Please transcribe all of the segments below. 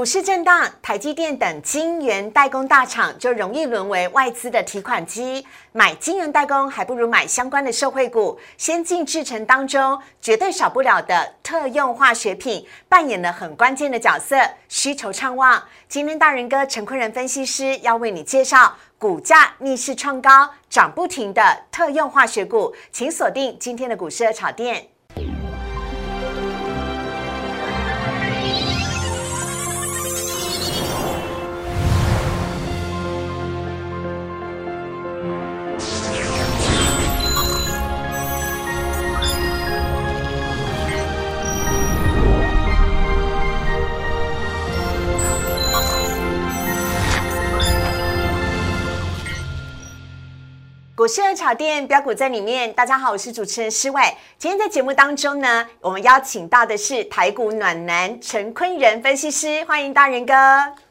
股市震荡，台积电等晶圆代工大厂就容易沦为外资的提款机。买晶圆代工还不如买相关的社会股。先进制程当中绝对少不了的特用化学品，扮演了很关键的角色，需求畅旺。今天大人哥陈坤仁分析师要为你介绍股价逆势创高、涨不停的特用化学股，请锁定今天的股市炒店。股市的炒店标股在里面。大家好，我是主持人施伟。今天在节目当中呢，我们邀请到的是台股暖男陈坤仁分析师，欢迎大仁哥。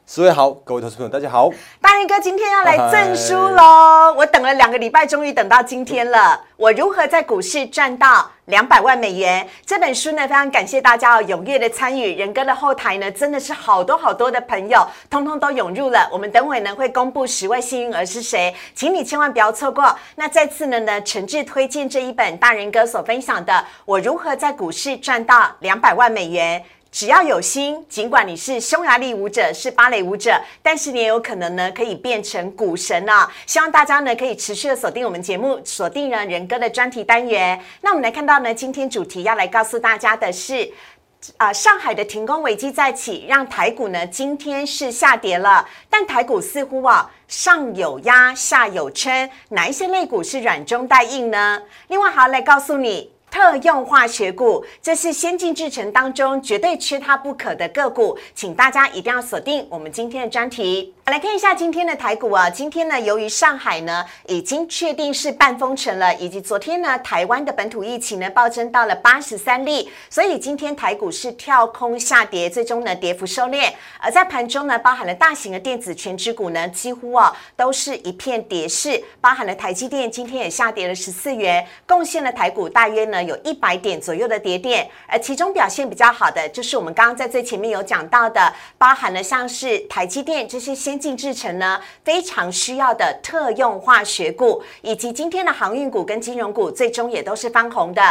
四位好，各位投资朋友，大家好。大仁哥今天要来证书喽！我等了两个礼拜，终于等到今天了。我如何在股市赚到两百万美元？这本书呢，非常感谢大家踊跃的参与。仁哥的后台呢，真的是好多好多的朋友，通通都涌入了。我们等会呢会公布十位幸运儿是谁，请你千万不要错过。那再次呢呢，诚挚推荐这一本大仁哥所分享的《我如何在股市赚到两百万美元》。只要有心，尽管你是匈牙利舞者，是芭蕾舞者，但是你也有可能呢，可以变成股神啊！希望大家呢可以持续的锁定我们节目，锁定呢仁哥的专题单元。那我们来看到呢，今天主题要来告诉大家的是，啊，上海的停工危机再起，让台股呢今天是下跌了，但台股似乎啊上有压，下有撑，哪一些类股是软中带硬呢？另外还要来告诉你。特用化学股，这是先进制程当中绝对缺它不可的个股，请大家一定要锁定我们今天的专题。来看一下今天的台股啊，今天呢，由于上海呢已经确定是半封城了，以及昨天呢台湾的本土疫情呢暴增到了八十三例，所以今天台股是跳空下跌，最终呢跌幅收敛。而在盘中呢，包含了大型的电子全指股呢，几乎啊都是一片跌势，包含了台积电今天也下跌了十四元，贡献了台股大约呢。有一百点左右的跌点，而其中表现比较好的，就是我们刚刚在最前面有讲到的，包含了像是台积电这些先进制程呢，非常需要的特用化学股，以及今天的航运股跟金融股，最终也都是翻红的。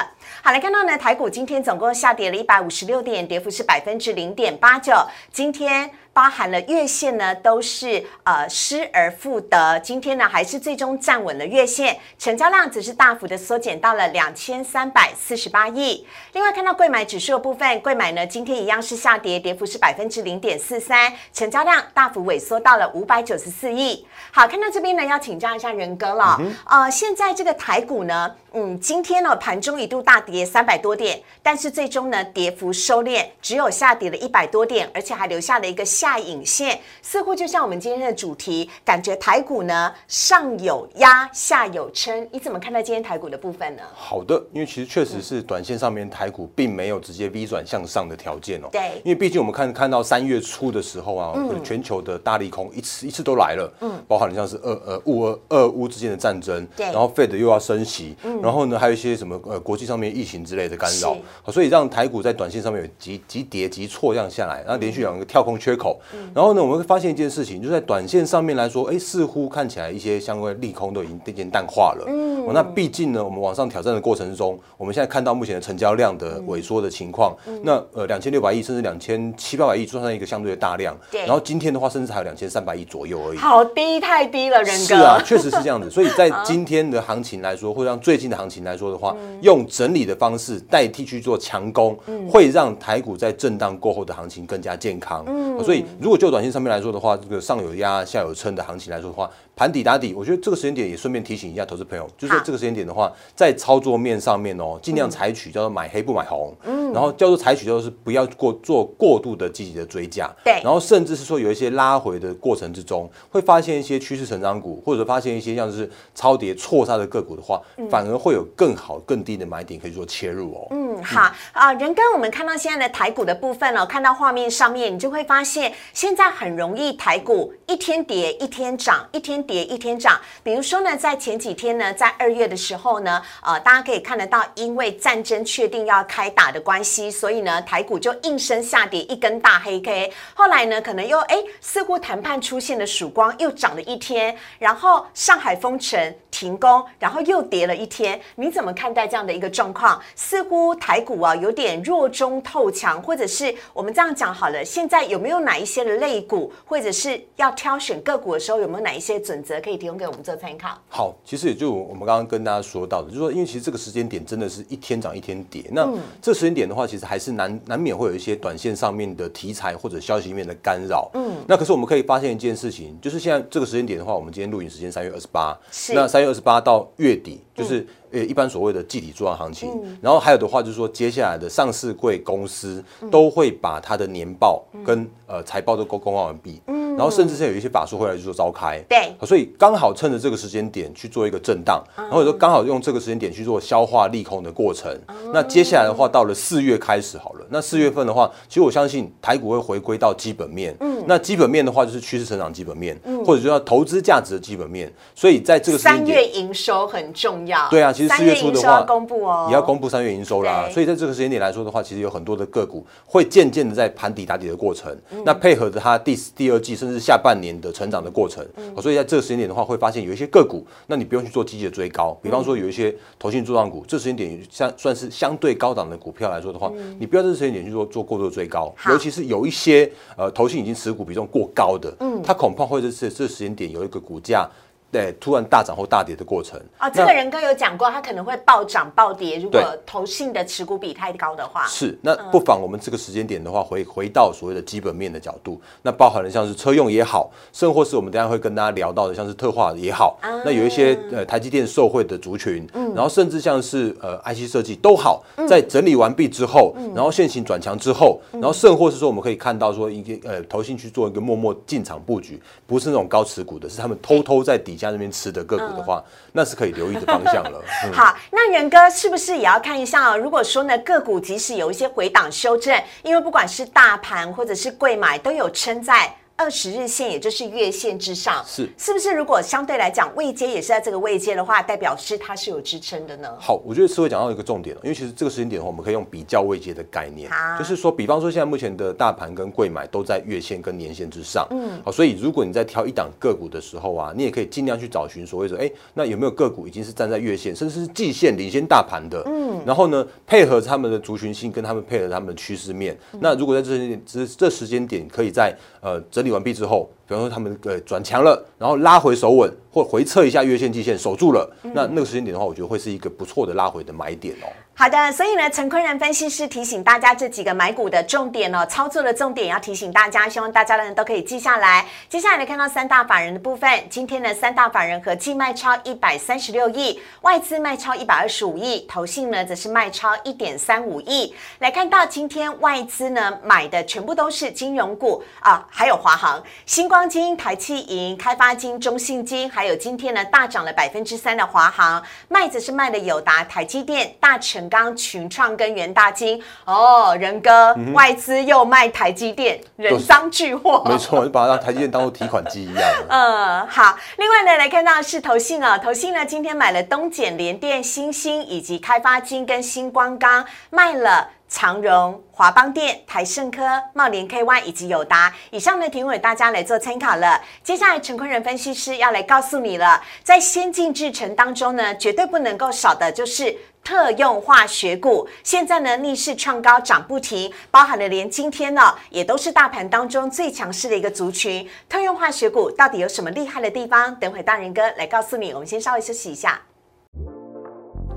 好，来看到呢，台股今天总共下跌了一百五十六点，跌幅是百分之零点八九。今天。包含了月线呢，都是呃失而复得。今天呢，还是最终站稳了月线，成交量只是大幅的缩减到了两千三百四十八亿。另外看到贵买指数的部分，贵买呢今天一样是下跌，跌幅是百分之零点四三，成交量大幅萎缩到了五百九十四亿。好，看到这边呢，要请教一下仁哥了。呃，现在这个台股呢，嗯，今天呢盘中一度大跌三百多点，但是最终呢跌幅收敛，只有下跌了一百多点，而且还留下了一个下。下影线似乎就像我们今天的主题，感觉台股呢上有压，下有撑。你怎么看待今天台股的部分呢？好的，因为其实确实是短线上面台股并没有直接 V 转向上的条件哦。对，因为毕竟我们看看到三月初的时候啊，全球的大利空一次一次都来了，嗯，包含像是俄呃乌俄俄乌之间的战争，对，然后 Fed 又要升息，嗯，然后呢还有一些什么呃国际上面疫情之类的干扰，所以让台股在短线上面有急急跌急错这样下来，然后连续两个跳空缺口。然后呢，我们会发现一件事情，就在短线上面来说，哎，似乎看起来一些相关利空都已经渐渐淡化了。嗯，那毕竟呢，我们往上挑战的过程之中，我们现在看到目前的成交量的萎缩的情况，那呃，两千六百亿甚至两千七八百亿，算上一个相对的大量。对。然后今天的话，甚至还有两千三百亿左右而已。好低，太低了，人哥。是啊，确实是这样子。所以在今天的行情来说，或者让最近的行情来说的话，用整理的方式代替去做强攻，会让台股在震荡过后的行情更加健康。嗯。所以如果就短线上面来说的话，这个上有压下有撑的行情来说的话，盘底打底，我觉得这个时间点也顺便提醒一下投资朋友，就是说这个时间点的话，在操作面上面哦，尽量采取叫做买黑不买红，嗯，然后叫做采取就是不要过做过度的积极的追加，对，然后甚至是说有一些拉回的过程之中，会发现一些趋势成长股，或者发现一些像是超跌错杀的个股的话，反而会有更好更低的买点可以做切入哦。嗯，好。啊，人跟我们看到现在的台股的部分哦，看到画面上面，你就会发现现在很容易台股一天跌一天涨，一天跌一天涨。比如说呢，在前几天呢，在二月的时候呢，呃，大家可以看得到，因为战争确定要开打的关系，所以呢，台股就应声下跌一根大黑 K。后来呢，可能又哎，似乎谈判出现了曙光，又涨了一天，然后上海封城停工，然后又跌了一天。你怎么看待这样的一个状况？似乎台股啊有点弱中透强，或者是我们这样讲好了，现在有没有哪一些的类股，或者是要挑选个股的时候，有没有哪一些准则可以提供给我们做参考？好，其实也就我们刚刚跟大家说到的，就是说，因为其实这个时间点真的是一天涨一天跌。那这时间点的话，其实还是难难免会有一些短线上面的题材或者消息面的干扰。嗯，那可是我们可以发现一件事情，就是现在这个时间点的话，我们今天录影时间三月二十八，那三月二十八到月底就是。呃，一般所谓的集体作案行情，然后还有的话就是说，接下来的上市柜公司都会把它的年报跟呃财报都公公告完毕，然后甚至是有一些法术会来去做召开，对，所以刚好趁着这个时间点去做一个震荡，然后说刚好用这个时间点去做消化利空的过程。那接下来的话，到了四月开始好了，那四月份的话，其实我相信台股会回归到基本面，嗯，那基本面的话就是趋势成长基本面，或者说投资价值的基本面，所以在这个三月营收很重要，对啊，其实四月初的话，公布哦，也要公布三月营收啦。所以在这个时间点来说的话，其实有很多的个股会渐渐的在盘底打底的过程。那配合着它第第二季甚至下半年的成长的过程，所以在这个时间点的话，会发现有一些个股，那你不用去做积极的追高。比方说有一些投信做账股，这时间点相算是相对高档的股票来说的话，你不要在这时间点去做做过度的追高。尤其是有一些呃投信已经持股比重过高的，嗯，它恐怕会在这这时间点有一个股价。对，突然大涨或大跌的过程啊，这个人哥有讲过，他可能会暴涨暴跌。如果投信的持股比太高的话，是那不妨我们这个时间点的话，回回到所谓的基本面的角度，那包含了像是车用也好，甚或是我们等下会跟大家聊到的，像是特化也好，那有一些呃台积电受惠的族群，嗯然后甚至像是呃 IC 设计都好，在整理完毕之后，然后现行转强之后，然后甚或是说我们可以看到说一个呃投信去做一个默默进场布局，不是那种高持股的，是他们偷偷在底下。那边吃的个股的话，那是可以留意的方向了。好，那元哥是不是也要看一下？如果说呢，个股即使有一些回档修正，因为不管是大盘或者是贵买，都有撑在。二十日线，也就是月线之上，是是不是？如果相对来讲，位阶也是在这个位阶的话，代表是它是有支撑的呢？好，我觉得是会讲到一个重点因为其实这个时间点的话，我们可以用比较位阶的概念，就是说，比方说现在目前的大盘跟贵买都在月线跟年线之上，嗯，好，所以如果你在挑一档个股的时候啊，你也可以尽量去找寻所谓的，哎，那有没有个股已经是站在月线，甚至是季线领先大盘的，嗯，然后呢，配合他们的族群性，跟他们配合他们的趋势面，那如果在这些这这时间点，可以在呃整理完毕之后。比方说他们呃转强了，然后拉回手稳，或回撤一下月线、季线守住了，那那个时间点的话，我觉得会是一个不错的拉回的买点哦。好的，所以呢，陈坤仁分析师提醒大家这几个买股的重点哦，操作的重点要提醒大家，希望大家呢都可以记下来。接下来看到三大法人的部分，今天呢三大法人合计卖超一百三十六亿，外资卖超一百二十五亿，投信呢则是卖超一点三五亿。来看到今天外资呢买的全部都是金融股啊，还有华航、星光金、台气银、开发金、中信金，还有今天呢大涨了百分之三的华航，卖子是卖的友达、台积电、大成。钢群创跟元大金哦，仁哥外资又卖台积电，人赃俱获。没错，就把它台积电当做提款机一样。嗯，好。另外呢，来看到是投信啊，投信呢今天买了东碱联电、新兴以及开发金跟星光钢，卖了长荣、华邦电、台盛科、茂联 KY 以及友达。以上呢提供大家来做参考了。接下来陈坤仁分析师要来告诉你了，在先进制程当中呢，绝对不能够少的就是。特用化学股现在呢逆势创高涨不停，包含了连今天呢也都是大盘当中最强势的一个族群。特用化学股到底有什么厉害的地方？等会大人哥来告诉你。我们先稍微休息一下，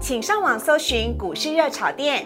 请上网搜寻股市热炒店，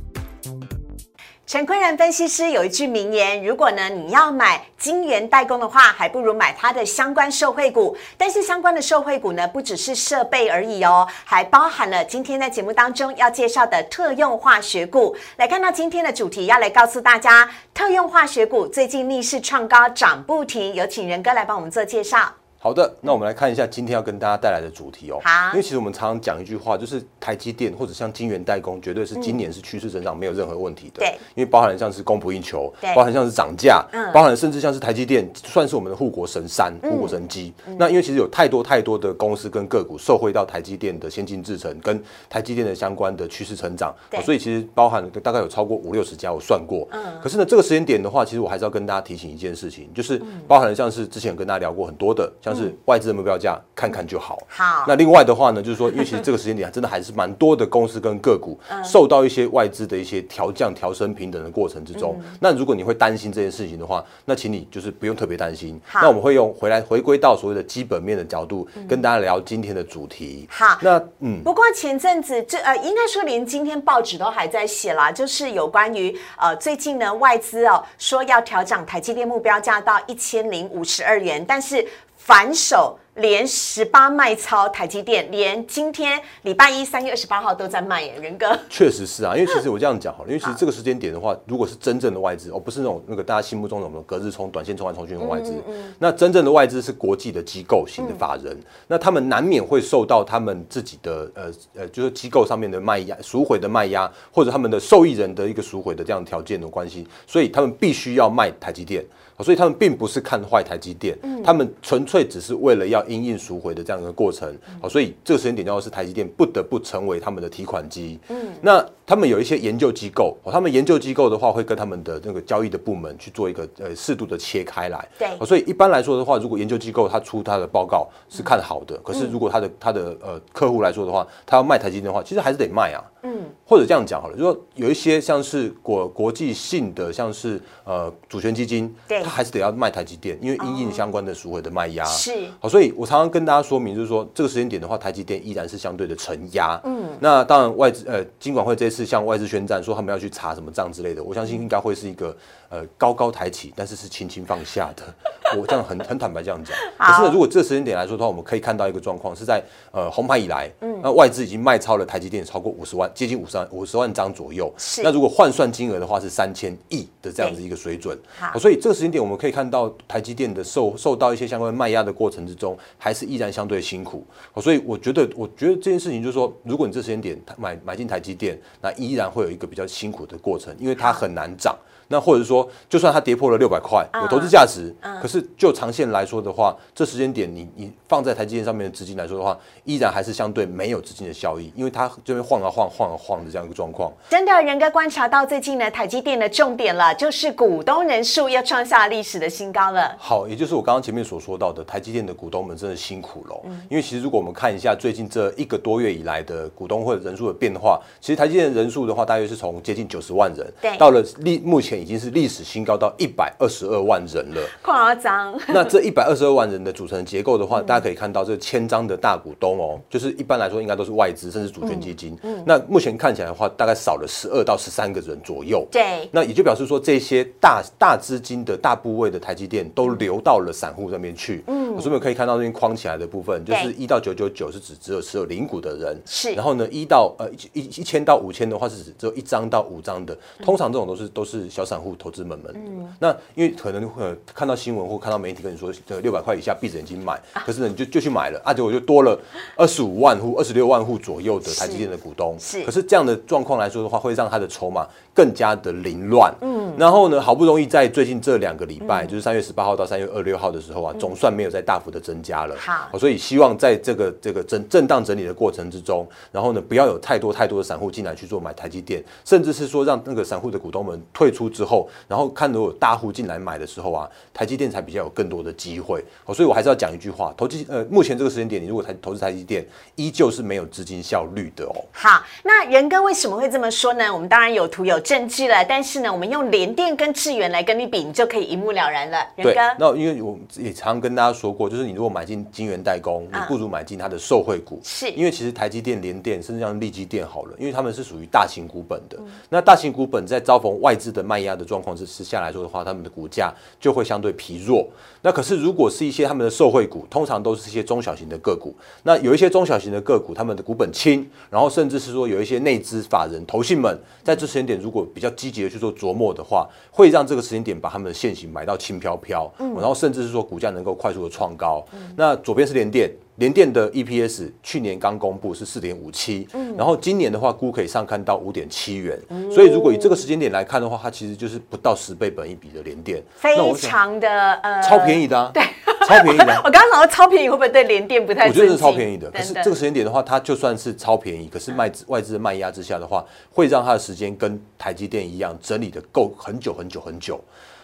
陈坤仁分析师有一句名言：如果呢你要买金源代工的话，还不如买它的相关受惠股。但是相关的受惠股呢，不只是设备而已哦，还包含了今天在节目当中要介绍的特用化学股。来看到今天的主题，要来告诉大家，特用化学股最近逆势创高，涨不停。有请仁哥来帮我们做介绍。好的，那我们来看一下今天要跟大家带来的主题哦。好。因为其实我们常常讲一句话，就是台积电或者像晶圆代工，绝对是今年是趋势成长，没有任何问题的。对，因为包含了像是供不应求对，包含像是涨价嗯，包含甚至像是台积电，算是我们的护国神山、护国神机。那因为其实有太多太多的公司跟个股受惠到台积电的先进制程跟台积电的相关的趋势成长所以其实包含了大概有超过五六十家，我算过。嗯。可是呢，这个时间点的话，其实我还是要跟大家提醒一件事情，就是包含了像是之前有跟大家聊过很多的，像是外资的目标价，看看就好。好，那另外的话呢，就是说，因为其实这个时间点真的还是蛮多的公司跟个股嗯受到一些外资的一些调降、调升平等的过程之中。嗯那如果你会担心这件事情的话，那请你就是不用特别担心。好那我们会用回来回归到所谓的基本面的角度，跟大家聊今天的主题。好那嗯，不过前阵子这呃，应该说连今天报纸都还在写啦，就是有关于呃最近呢外资哦说要调涨台积电目标价到一千零五十二元，但是反手连十八卖超台积电，连今天礼拜一三月二十八号都在卖耶，仁哥。确实是啊，因为其实我这样讲好了，因为其实这个时间点的话，如果是真正的外资，而、不是那种那个大家心目中的那种隔日冲、短线冲来冲去的外资，那真正的外资是国际的机构型的法人，那他们难免会受到他们自己的呃呃，就是机构上面的卖压、赎回的卖压，或者他们的受益人的一个赎回的这样条件的关系，所以他们必须要卖台积电。所以他们并不是看坏台积电，他们纯粹只是为了要因应赎回的这样一个过程。好，所以这个时间点要是台积电不得不成为他们的提款机。嗯，那他们有一些研究机构，哦，他们研究机构的话会跟他们的那个交易的部门去做一个呃适度的切开来。对哦所以一般来说的话，如果研究机构他出他的报告是看好的，可是如果他的他的呃客户来说的话，他要卖台积电的话，其实还是得卖啊。嗯，或者这样讲好了，就说有一些像是国国际性的，像是呃主权基金，对它还是得要卖台积电，因为因应相关的赎回的卖压。是好，所以我常常跟大家说明，就是说这个时间点的话，台积电依然是相对的承压。嗯，那当然外资呃金管会这次向外资宣战，说他们要去查什么账之类的，我相信应该会是一个呃高高抬起，但是是轻轻放下的。我这样很很坦白这样讲。可是呢，如果这个时间点来说的话，我们可以看到一个状况是在呃红盘以来，嗯，那外资已经卖超了台积电超过五十万，接近五十万五十万张左右。是那如果换算金额的话是三千亿的这样子一个水准。好所以这个时间点我们可以看到台积电的受受到一些相关卖压的过程之中，还是依然相对辛苦。好所以我觉得，我觉得这件事情就是说，如果你这时间点买买进台积电，那依然会有一个比较辛苦的过程，因为它很难涨。那或者说，就算它跌破了六百块，有投资价值，可是就长线来说的话，这时间点你你放在台积电上面的资金来说的话，依然还是相对没有资金的效益，因为它这边晃啊晃、晃啊晃的这样一个状况。真的，仁哥观察到最近呢，台积电的重点了，就是股东人数又创下历史的新高了。好，也就是我刚刚前面所说到的，台积电的股东们真的辛苦了。因为其实如果我们看一下最近这一个多月以来的股东会人数的变化，其实台积电的人数的话，大约是从接近九十万人，对到了历目前已经是历史新高到一百二十二万人了。夸张，那这一百二十二万人的组成结构的话，大家可以看到这千张的大股东哦，就是一般来说应该都是外资甚至主权基金。那目前看起来的话，大概少了十二到十三个人左右。对，那也就表示说，这些大大资金的大部位的台积电都流到了散户那边去。嗯，所以我们可以看到这边框起来的部分，就是一到九九九是指只有持有零股的人，是然后呢，一到呃一一一千到五千的话是指只有一张到五张的，嗯通常这种都是都是小散户投资们们。那因为可能会、呃、看到新闻或看到媒体跟你说，这六百块以下闭着眼睛买，可是呢你就就去买了，啊结果就多了二十五万户、二十六万户左右的台积电的股东。是可是这样的状况来说的话，会让他的筹码更加的凌乱。嗯，然后呢，好不容易在最近这两个礼嗯拜，就是三月十八号到三月二六号的时候啊，总算没有再大幅的增加了。好所以希望在这个这个震震荡整理的过程之中，然后呢，不要有太多太多的散户进来去做买台积电，甚至是说让那个散户的股东们退出之后，然后看如果大户进来买的时候啊，台积电才比较有更多的机会。哦，所以我还是要讲一句话，投机呃，目前这个时间点，你如果台投资台积电，依旧是没有资金效率的哦。好，那仁哥为什么会这么说呢？我们当然有图有证据了，但是呢，我们用联电跟智源来跟你比，你就可以一目了然了。仁对哥，，那因为我也常跟大家说过，就是你如果买进晶圆代工，你不如买进它的受惠股，是因为其实台积电、联电，甚至像力积电好了，因为他们是属于大型股本的。那大型股本在遭逢外资的卖压的状况之之下来说的话，他们的股价就会相对疲弱。那可是如果是一些他们的受惠股，通常都是一些中小型的个股。那有一些中小型的个股，他们的股本轻，然后甚至是说有一些内资法人、投信们在这时间点如果比较积极的去做琢磨的话，会让这个时间点把他们的现行买到轻飘飘，然后甚至是说股价能够快速的创高。那左边是联电。联电的 EPS 去年刚公布是四点五七，然后今年的话估可以上看到五点七元，所以如果以这个时间点来看的话，它其实就是不到十倍本一比的联电，非常的呃超便宜的，对，超便宜的。我刚刚讲到超便宜，会不会对联电不太？我觉得是超便宜的。可是这个时间点的话，它就算是超便宜，可是卖资外资的卖压之下的话，会让它的时间跟台积电一样整理的够很久很久很久。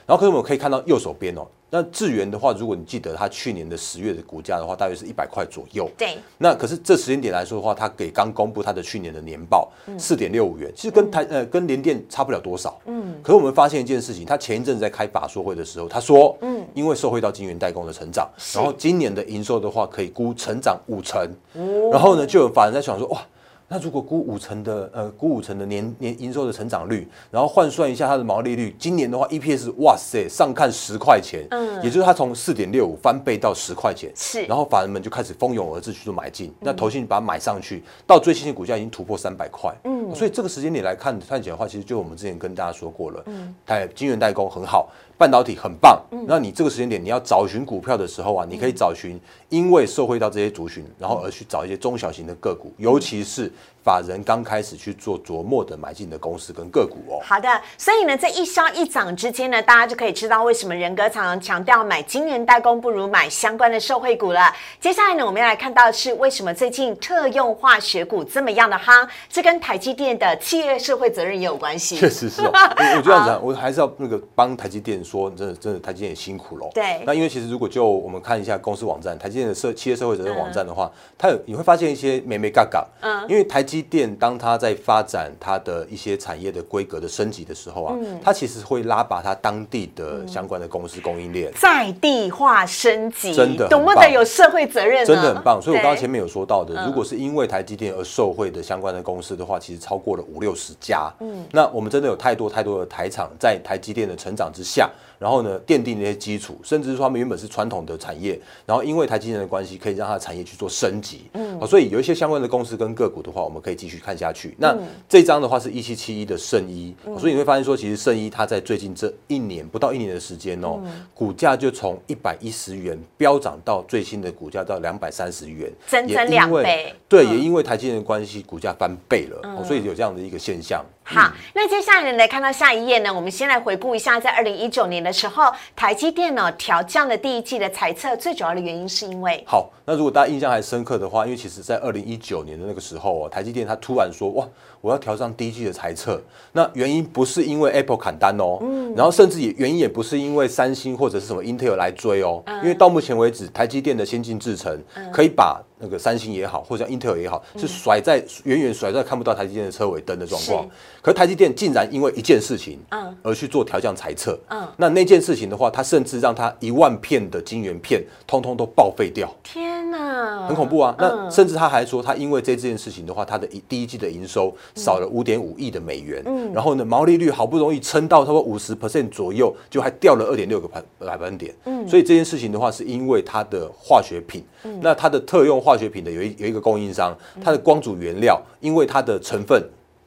然后可是我们可以看到右手边哦。那智源的话，如果你记得它去年的十月的股价的话，大约是一百块左右。对。那可是这时间点来说的话，它给刚公布它的去年的年报，四点六五元，其实跟台呃跟联电差不了多少。嗯。可是我们发现一件事情，它前一阵子在开法说会的时候，他说，嗯，因为受惠到晶圆代工的成长，然后今年的营收的话可以估成长五成。哦。然后呢，就有法人在想说，哇。那如果估五成的呃估五成的年年营收的成长率，然后换算一下它的毛利率，今年的话 EPS 哇塞上看十块钱，嗯，也就是它从四点六五翻倍到十块钱，是，然后法人们就开始蜂拥而至去做买进，那投信把它买上去，到最新的股价已经突破三百块，嗯，所以这个时间点来看看起来的话，其实就我们之前跟大家说过了，嗯，它晶圆代工很好。半导体很棒，那你这个时间点你要找寻股票的时候啊，你可以找寻因为受惠到这些族群，然后而去找一些中小型的个股，尤其是法人刚开始去做琢磨的买进的公司跟个股哦。好的，所以呢，在一消一涨之间呢，大家就可以知道为什么人哥常常强调买晶圆代工不如买相关的受惠股了。接下来呢，我们要来看到的是为什么最近特用化学股这么样的夯，这跟台积电的企业社会责任也有关系。确实是，我我这样子，我还是要那个帮台积电。说真的，真的，台积电也辛苦了。对。那因为其实如果就我们看一下公司网站，台积电的社企业社会责任网站的话，它有你会发现一些美美嘎嘎。嗯。因为台积电当它在发展它的一些产业的规格的升级的时候啊，它其实会拉拔它当地的相关的公司供应链，在地化升级，真的懂不得有社会责任，真的很棒。所以我刚刚前面有说到的，如果是因为台积电而受惠的相关的公司的话，其实超过了五六十家。嗯。那我们真的有太多太多的台厂在台积电的成长之下。然后呢，奠定那些基础，甚至是说他们原本是传统的产业，然后因为台积电的关系，可以让它的产业去做升级。嗯，所以有一些相关的公司跟个股的话，我们可以继续看下去。那这张的话是一七七一的圣衣，所以你会发现说，其实圣衣它在最近这一年不到一年的时间哦，股价就从一百一十元飙涨到最新的股价到两百三十元，整整两倍。对，也因为台积电的关系，股价翻倍了，所以有这样的一个现象。好，那接下来来看到下一页呢，我们先来回顾一下，在二零一九年的时候，台积电呢调降了第一季的财测，最主要的原因是因为好，那如果大家印象还深刻的话，因为其实在二零一九年的那个时候哦，台积电它突然说哇，我要调上第一季的财测，那原因不是因为 Apple 砍单哦，嗯，然后甚至也原因也不是因为三星或者是什么 Intel 来追哦，因为到目前为止，台积电的先进制程可以把那个三星也好，或者 Intel 也好，是甩在远远甩在看不到台积电的车尾灯的状况。可台积电竟然因为一件事情，嗯，而去做调降裁测，嗯，那那件事情的话，它甚至让它一万片的晶圆片通通都报废掉。天哪，很恐怖啊！那甚至他还说，他因为这件事情的话，他的第一季的营收少了五点五亿的美元，嗯，然后呢，毛利率好不容易撑到差不多五十 percent 左右，就还掉了二点六个百百分点，嗯，所以这件事情的话，是因为它的化学品，嗯，那它的特用化学品的有一有一个供应商，它的光阻原料，因为它的成分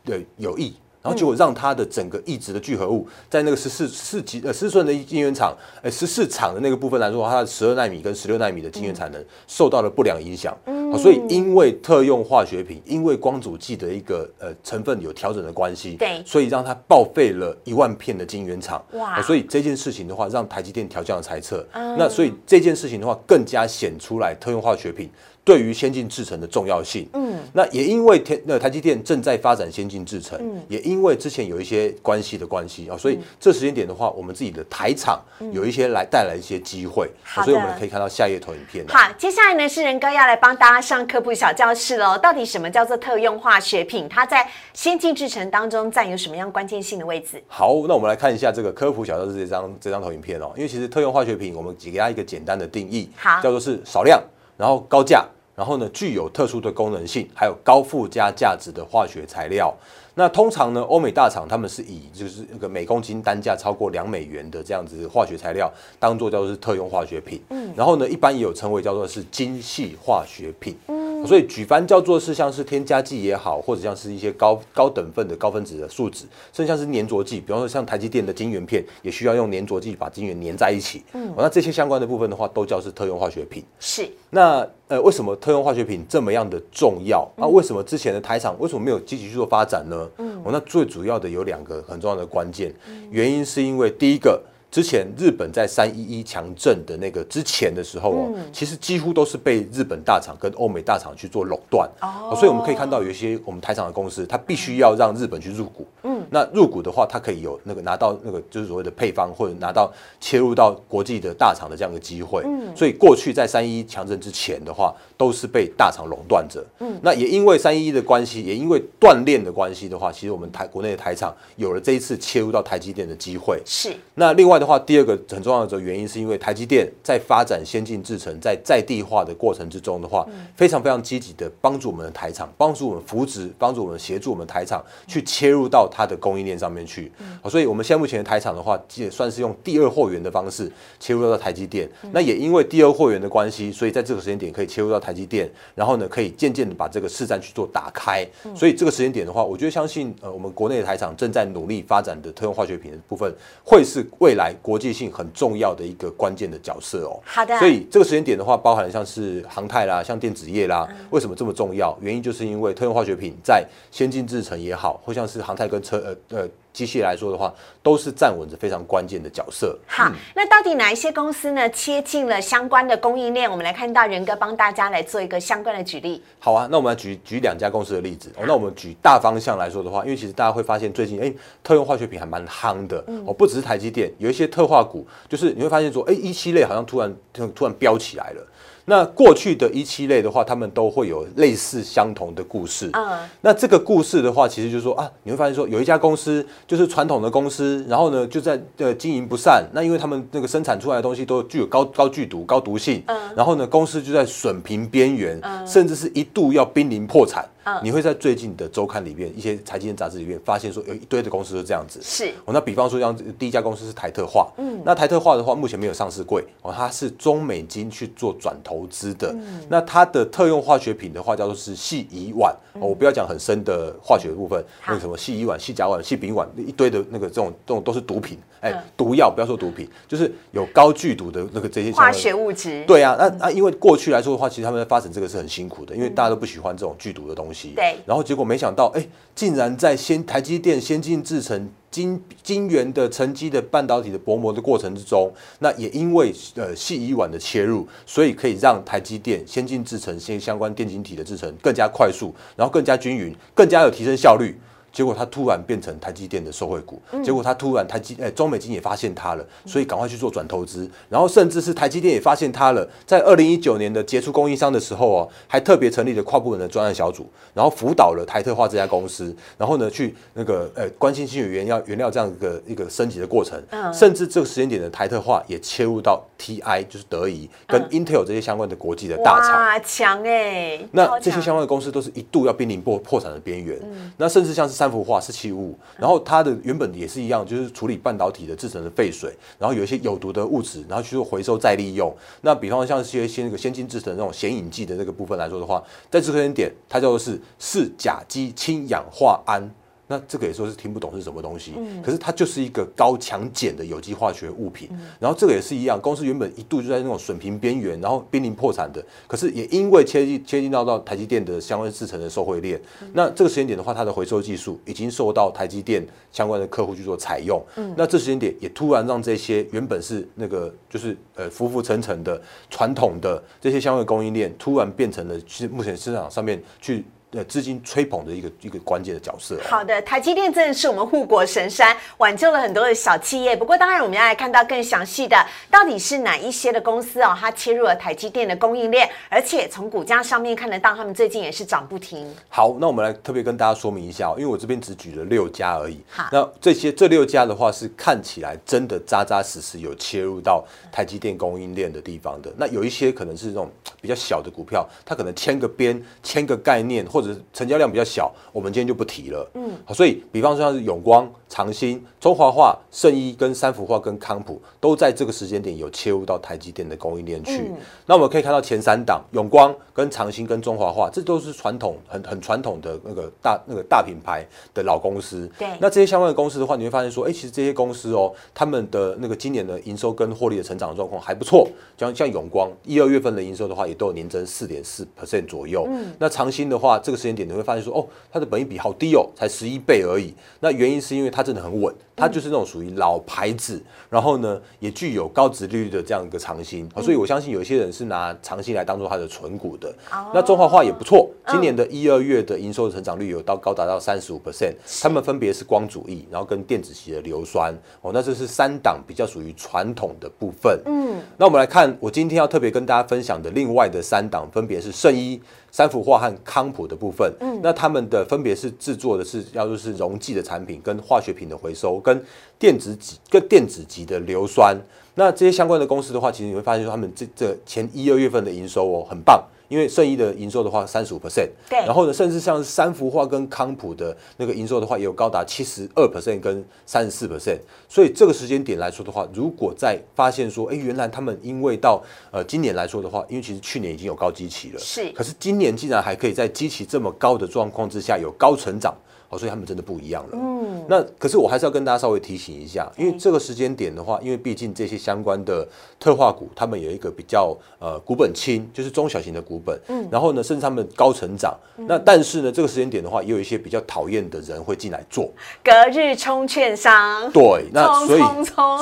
对有益。然后结果让它的整个异质的聚合物在那个十四四级呃十四寸的晶圆厂，呃十四厂的那个部分来说，它的十二纳米跟十六纳米的晶圆产能受到了不良影响。嗯，所以因为特用化学品，因为光阻剂的一个呃成分有调整的关系，对，所以让它报废了一万片的晶圆厂。哇，所以这件事情的话，让台积电调降了猜测。那所以这件事情的话，更加显出来特用化学品。对于先进制程的重要性，嗯，那也因为天那台积电正在发展先进制程，嗯，也因为之前有一些关系的关系啊，所以这时间点的话，我们自己的台厂有一些来带来一些机会，好所以我们可以看到下一页投影片。好，接下来呢是仁哥要来帮大家上科普小教室喽。到底什么叫做特用化学品？它在先进制程当中占有什么样关键性的位置？好，那我们来看一下这个科普小教室这张这张投影片哦。因为其实特用化学品，我们只给它一个简单的定义，好，叫做是少量，然后高价。然后呢具有特殊的功能性，还有高附加价值的化学材料。那通常呢，欧美大厂他们是以就是那个每公斤单价超过两美元的这样子化学材料，当做叫做是特用化学品。嗯，然后呢，一般也有称为叫做是精细化学品。嗯，所以举凡叫做是像是添加剂也好，或者像是一些高高等分的高分子的树脂，甚至像是粘着剂，比方说像台积电的晶圆片，也需要用粘着剂把晶圆粘在一起。嗯，那这些相关的部分的话，都叫是特用化学品。是。那呃，为什么特用化学品这么样的重要？那为什么之前的台厂为什么没有积极去做发展呢？嗯，那最主要的有两个很重要的关键原因，是因为第一个。之前日本在三一一强震的那个之前的时候哦，其实几乎都是被日本大厂跟欧美大厂去做垄断。哦，所以我们可以看到有一些我们台厂的公司，它必须要让日本去入股，嗯，那入股的话，它可以有那个拿到那个就是所谓的配方或者拿到切入到国际的大厂的这样的机会，嗯，所以过去在三一一强震之前的话，都是被大厂垄断着，嗯，那也因为三一一的关系，也因为锻炼的关系的话，其实我们台国内的台厂有了这一次切入到台积电的机会，是，那另外。的话，第二个很重要的原因是因为台积电在发展先进制程，在在地化的过程之中的话，非常非常积极的帮助我们的台厂，帮助我们扶植，帮助我们协助我们台厂去切入到它的供应链上面去。所以，我们现在目前的台厂的话，也算是用第二货源的方式切入到台积电。那也因为第二货源的关系，所以在这个时间点可以切入到台积电，然后呢，可以渐渐的把这个市占去做打开。所以这个时间点的话，我觉得相信呃，我们国内的台厂正在努力发展的特用化学品的部分，会是未来。国际性很重要的一个关键的角色哦。好的。所以这个时间点的话，包含像是航太啦，像电子业啦，为什么这么重要？原因就是因为特用化学品在先进制程也好，或像是航太跟车呃呃。机械来说的话，都是站稳着非常关键的角色。好，那到底哪一些公司呢切进了相关的供应链？我们来看到仁哥帮大家来做一个相关的举例。好啊，那我们来举举两家公司的例子。哦，那我们举大方向来说的话，因为其实大家会发现最近哎，特用化学品还蛮夯的。哦，不只是台积电，有一些特化股，就是你会发现说，哎，一期类好像突然突然飙起来了。那过去的一期类的话，他们都会有类似相同的故事。嗯，那这个故事的话，其实就是说啊，你会发现说，有一家公司就是传统的公司，然后呢就在呃经营不善。那因为他们那个生产出来的东西都具有高高剧毒、高毒性。嗯，然后呢公司就在损平边缘，甚至是一度要濒临破产。你会在最近的周刊里面、一些财经杂志里面发现说，有一堆的公司是这样子。是。哦，那比方说像第一家公司是台特化，嗯，那台特化的话，目前没有上市柜。哦，它是中美金去做转投资的。那它的特用化学品的话，叫做是细乙烷。我不要讲很深的化学的部分，那个什么细乙烷、细甲烷、细丙烷，一堆的那个这种这种都是毒品，哎，毒药不要说毒品，就是有高剧毒的那个这些化学物质。对啊，那那因为过去来说的话，其实他们在发展这个是很辛苦的，因为大家都不喜欢这种剧毒的东西。对，然后结果没想到，哎，竟然在先台积电先进制程晶晶圆的沉积的半导体的薄膜的过程之中，那也因为呃细乙烷的切入，所以可以让台积电先进制程先相关电晶体的制程更加快速，然后更加均匀，更加有提升效率。结果它突然变成台积电的受惠股，结果它突然台积哎中美金也发现它了，所以赶快去做转投资，然后甚至是台积电也发现它了，在二零一九年的杰出供应商的时候哦，还特别成立了跨部门的专案小组，然后辅导了台特化这家公司，然后呢去那个呃关心新原料原料这样一个一个升级的过程，甚至这个时间点的台特化也切入到 TI 就是德仪跟 Intel 这些相关的国际的大厂，哇强哎，那这些相关的公司都是一度要濒临破破产的边缘，那甚至像是。三幅画是气物，然后它的原本也是一样，就是处理半导体的制成的废水，然后有一些有毒的物质，然后去做回收再利用。那比方像一些先那个先进制成那种显影剂的那个部分来说的话，在这个点，它叫做是四甲基氢氧化铵。那这个也说是听不懂是什么东西，可是它就是一个高强碱的有机化学物品。然后这个也是一样，公司原本一度就在那种损平边缘，然后濒临破产的，可是也因为切进切进到到台积电的相关制成的受惠链，那这个时间点的话，它的回收技术已经受到台积电相关的客户去做采用。那这时间点也突然让这些原本是那个就是呃浮浮沉沉的传统的这些相关供应链，突然变成了目前市场上面去。呃资金吹捧的一个一个关键的角色、哦。好的，台积电真的是我们护国神山，挽救了很多的小企业。不过，当然我们要来看到更详细的，到底是哪一些的公司哦，它切入了台积电的供应链，而且从股价上面看得到，他们最近也是涨不停。好，那我们来特别跟大家说明一下、哦，因为我这边只举了六家而已。好那这些这六家的话是看起来真的扎扎实实有切入到台积电供应链的地方的。那有一些可能是这种比较小的股票，它可能签个边、签个概念，或者成交量比较小，我们今天就不提了。嗯，好，所以比方说像是永光、长兴、中华化、圣一跟三幅化跟康普都在这个时间点有切入到台积电的供应链去。那我们可以看到前三档永光跟长兴跟中华化，这都是传统很很传统的那个大那个大品牌的老公司。对那这些相关的公司的话，你会发现说，哎、其实这些公司哦，他们的那个今年的营收跟获利的成长状况还不错。像像永光一二月份的营收的话，也都有年增四点四 percent 左右。嗯，那长兴的话，这个时间点你会发现说，哦，它的本益比好低哦，才十一倍而已。那原因是因为它他真的很稳，它就是那种属于老牌子，然后呢，也具有高值利率的这样一个长兴。哦所以我相信有一些人是拿长兴来当做它的存股的。那中华化也不错，今年的一二月的营收的成长率有到高达到三十五 percent，他们分别是光主义，然后跟电子系的硫酸哦，那这是三档比较属于传统的部分。嗯，那我们来看，我今天要特别跟大家分享的另外的三档，分别是圣一、三幅画和康普的部分。嗯，那他们的分别是制作的是要就是溶剂的产品，跟化学品的回收，跟电子级跟电子级的硫酸。那这些相关的公司的话，其实你会发现说，他们这这前一二月份的营收哦很棒，因为圣一的营收的话三十五 percent，对然后呢，甚至像三氟化跟康普的那个营收的话，也有高达七十二 percent 跟三十四 percent。所以这个时间点来说的话，如果再发现说，哎，原来他们因为到呃今年来说的话，因为其实去年已经有高基期了，是可是今年竟然还可以在基期这么高的状况之下有高成长。哦，所以他们真的不一样了。嗯，那可是我还是要跟大家稍微提醒一下，因为这个时间点的话，因为毕竟这些相关的特化股，他们有一个比较呃股本轻，就是中小型的股本，嗯，然后呢，甚至他们高成长。那但是呢，这个时间点的话，也有一些比较讨厌的人会进来做。隔日冲券商，对，那所以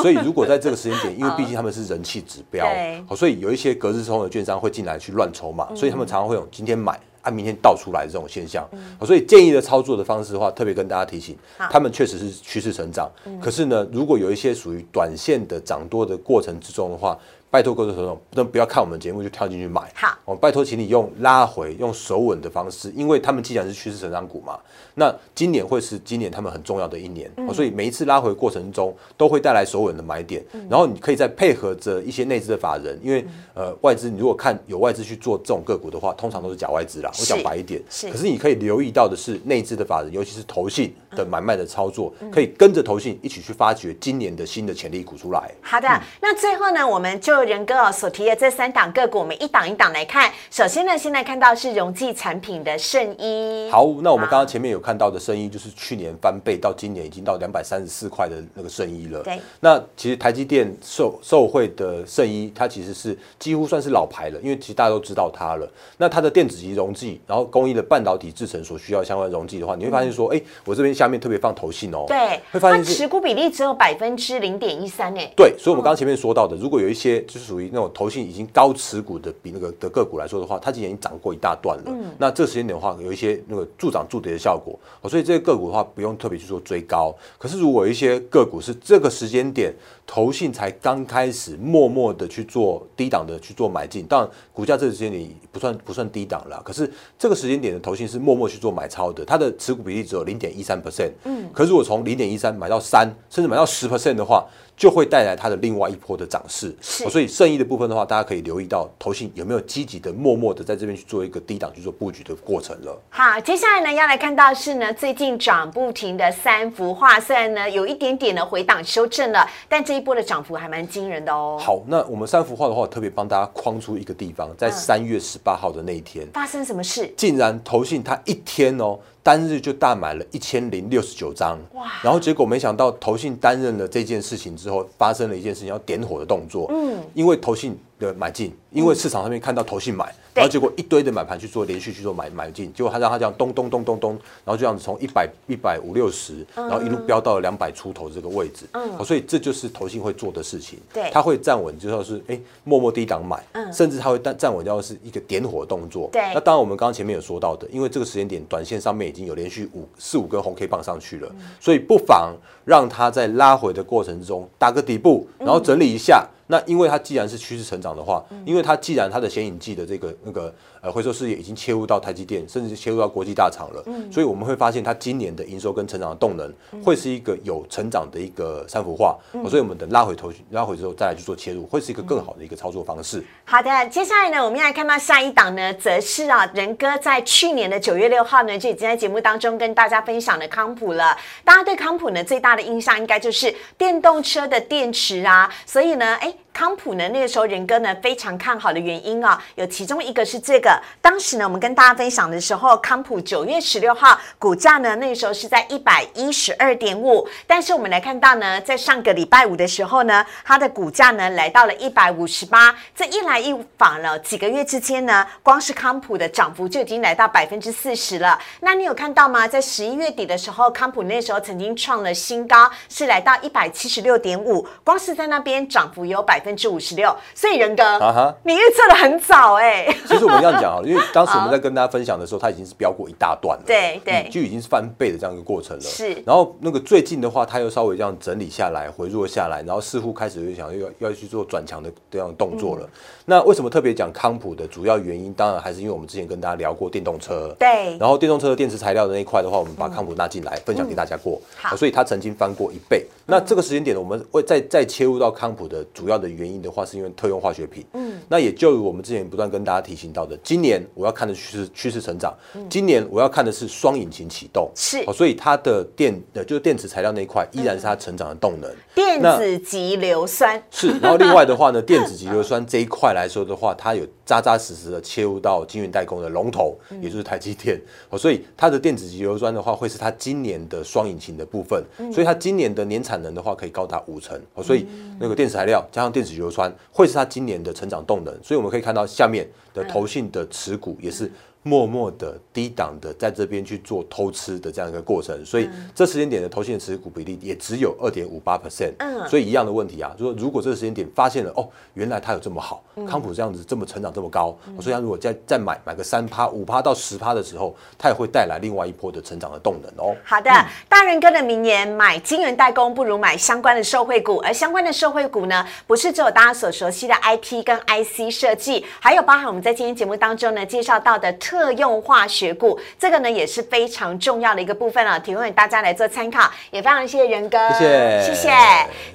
所以如果在这个时间点，因为 毕竟他们是人气指标所以有一些隔日冲的券商会进来去乱筹码，所以他们常常会有今天买。按明天倒出来的这种现象，好所以建议的操作的方式的话，特别跟大家提醒，他们确实是趋势成长，可是呢，如果有一些属于短线的涨多的过程之中的话，拜托各位投众，不能不要看我们节目就跳进去买，好。我拜托，请你用拉回、用手稳的方式，因为他们既然是趋势成长股嘛，那今年会是今年他们很重要的一年，哦所以每一次拉回过程中都会带来手稳的买点，然后你可以再配合着一些内资的法人，因为呃外资你如果看有外资去做这种个股的话，通常都是假外资啦，我讲白一点，是。可是你可以留意到的是内资的法人，尤其是投信的买卖的操作，可以跟着投信一起去发掘今年的新的潜力股出来。好的，那最后呢，我们就仁哥哦所提的这三档个股，我们一档一档来看。首先呢，现在看到是溶剂产品的圣衣，好，那我们刚刚前面有看到的圣衣，就是去年翻倍到今年已经到两百三十四块的那个圣衣了。对，那其实台积电受受惠的圣衣，它其实是几乎算是老牌了，因为其实大家都知道它了。那它的电子级溶剂，然后供应的半导体制成所需要相关的溶剂的话，你会发现说，哎、我这边下面特别放投信哦，对，会发现持股比例只有百分之零点一三哎，对，所以我们刚刚前面说到的，如果有一些就是属于那种投信已经高持股的比那个的个股来说的话，它今年已经涨过一大段了。嗯那这个时间点的话，有一些那个助涨助跌的效果，哦所以这些个股的话不用特别去做追高。可是如果有一些个股是这个时间点投信才刚开始默默的去做低档的去做买进，当然股价这个时间点不算不算低档了，可是这个时间点的投信是默默去做买超的，它的持股比例只有零点一三 percent。嗯，可是如果从零点一三买到三，甚至买到十 percent 的话，就会带来它的另外一波的涨势。是哦所以剩余的部分的话，大家可以留意到投信有没有积极的、默默的在这边去做一个低档去做布局的过程了。好，接下来呢要来看到是呢最近涨不停的三幅画，虽然呢有一点点的回档修正了，但这一波的涨幅还蛮惊人的哦。，好，那我们三幅画的话，我特别帮大家框出一个地方，在三月十八号的那一天，发生什么事？竟然投信它一天哦，单日就大买了一千零六十九张，哇！然后结果没想到投信担任了这件事情之后，发生了一件事情要点火的动作，嗯，因为投信的买进，因为市场上面看到投信买，然后结果一堆的买盘去做连续去做买买进，结果他让他这样咚咚咚咚咚，然后就这样子从一百一百五六十，然后一路飙到了两百出头这个位置，嗯，所以这就是投信会做的事情，对，他会站稳，就说是哎默默低档买，嗯，甚至他会站站稳，叫是一个点火动作，对。那当然我们刚刚前面有说到的，因为这个时间点短线上面已经有连续五四五根红 K 棒上去了，所以不妨让它在拉回的过程中打个底部，然后整理一下。那因为它既然是趋势成长的话，因为它既然它的显影剂的这个那个呃回收事业已经切入到台积电，甚至切入到国际大厂了，所以我们会发现它今年的营收跟成长的动能会是一个有成长的一个三幅画，所以我们等拉回头拉回之后再来去做切入，会是一个更好的一个操作方式。好的，接下来呢，我们要来看到下一档呢，则是啊仁哥在去年的九月六号呢就已经在节目当中跟大家分享了康普了。大家对康普呢最大的印象应该就是电动车的电池啊，所以呢，哎。康普呢，那个时候仁哥呢非常看好的原因啊，有其中一个是这个。当时呢，我们跟大家分享的时候，康普九月十六号股价呢，那时候是在一百一十二点五。但是我们来看到呢，在上个礼拜五的时候呢，它的股价呢来到了一百五十八。这一来一往了几个月之间呢，光是康普的涨幅就已经来到百分之四十了。那你有看到吗？在十一月底的时候，康普那时候曾经创了新高，是来到一百七十六点五。光是在那边涨幅有百分。之五十六，所以仁哥，啊，你预测的很早哎。其实我们这样讲啊，因为当时我们在跟大家分享的时候，它已经是飙过一大段了，对对，就已经是翻倍的这样一个过程了。是，然后那个最近的话，它又稍微这样整理下来，回落下来，然后似乎开始又想要要去做转强的这样动作了。那为什么特别讲康普的主要原因，当然还是因为我们之前跟大家聊过电动车，对，然后电动车的电池材料的那一块的话，我们把康普纳进来分享给大家过，好，所以它曾经翻过一倍。那这个时间点呢，我们会再再切入到康普的主要的原因的话，是因为特用化学品。嗯，那也就如我们之前不断跟大家提醒到的，今年我要看的趋势趋势成长，今年我要看的是双引擎启动，是，所以它的电呃就是电池材料那一块依然是它成长的动能。电子级硫酸是，然后另外的话呢，电子级硫酸这一块来说的话，它有扎扎实实的切入到晶圆代工的龙头，也就是台积电。哦，所以它的电子级硫酸的话，会是它今年的双引擎的部分，所以它今年的年产能的话可以高达五成。哦，所以那个电子材料加上电子硫酸，会是它今年的成长动能。所以我们可以看到下面的投信的持股也是。默默的低档的在这边去做偷吃的这样一个过程，所以这时间点的投信的持股比例也只有二点五八 percent，嗯，所以一样的问题啊，就说如果这个时间点发现了哦，原来它有这么好，康普这样子这么成长这么高，所以它如果再再买买个三趴五趴到十趴的时候，它也会带来另外一波的成长的动能哦。好的，大人哥的名言：买金元代工不如买相关的受惠股，而相关的受惠股呢，不是只有大家所熟悉的 IP 跟 IC 设计，还有包含我们在今天节目当中呢介绍到的特用化学股，这个呢也是非常重要的一个部分了，提供给大家来做参考，也非常谢谢仁哥，谢谢，谢谢。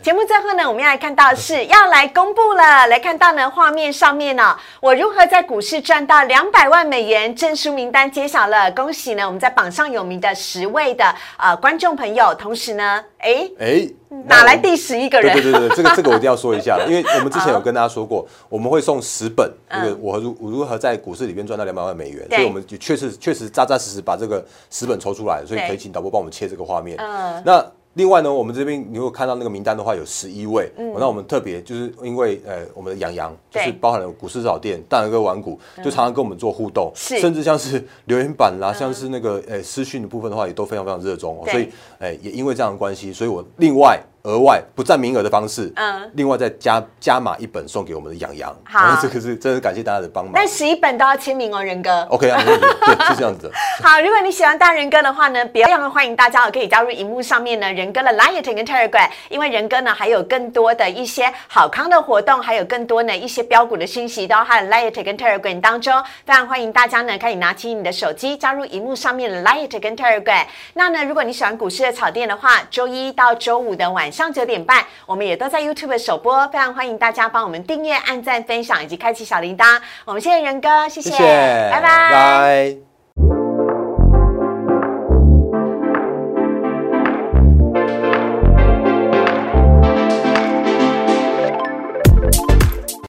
节目最后呢，我们要来看到是要来公布了，来看到呢画面上面呢，我如何在股市赚到两百万美元，证书名单揭晓了，恭喜呢我们在榜上有名的十位的呃观众朋友，同时呢，哎哎。哪来第十一个人？对对对对，这个这个我一定要说一下了，因为我们之前有跟大家说过，我们会送十本那个我如如何在股市里面赚到两百万美元，所以我们就确实确实扎扎实实把这个十本抽出来，所以可以请导播帮我们切这个画面。嗯，那。另外呢，我们这边如果看到那个名单的话，有十一位。嗯，那我们特别就是因为呃，我们的杨洋就是包含了股市早店、大仁哥玩股，就常常跟我们做互动，甚至像是留言板啦，像是那个呃私讯的部分的话，也都非常非常热衷。所以，哎，也因为这样的关系，所以我另外。额外不占名额的方式，嗯，另外再加加码一本送给我们的养羊，好，这个是真的感谢大家的帮忙。那十一本都要签名哦，仁哥。OK 啊，对，是这样子。好，如果你喜欢大仁哥的话呢，别样欢迎大家可以加入荧幕上面呢仁哥的 Line 跟 Telegram，因为仁哥呢还有更多的一些好康的活动，还有更多呢一些标股的信息，都他的 Line 跟 Telegram 当中，非常欢迎大家呢可以拿起你的手机加入荧幕上面的 Line 跟 Telegram。那呢，如果你喜欢股市的草甸的话，周一到周五的晚上九点半。我们也都在 YouTube 首播，非常欢迎大家帮我们订阅、按赞、分享以及开启小铃铛。我们谢谢仁哥，谢谢，拜拜。